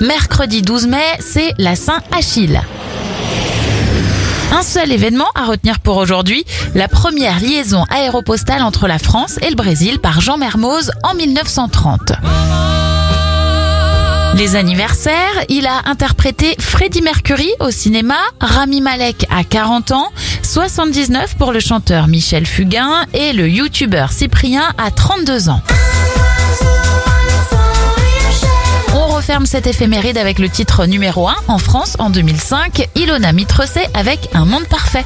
Mercredi 12 mai, c'est la Saint-Achille. Un seul événement à retenir pour aujourd'hui, la première liaison aéropostale entre la France et le Brésil par Jean Mermoz en 1930. Les anniversaires, il a interprété Freddie Mercury au cinéma, Rami Malek à 40 ans, 79 pour le chanteur Michel Fugain et le youtubeur Cyprien à 32 ans. Cette éphéméride avec le titre numéro 1 en France en 2005, Ilona Mitrecet avec Un monde parfait.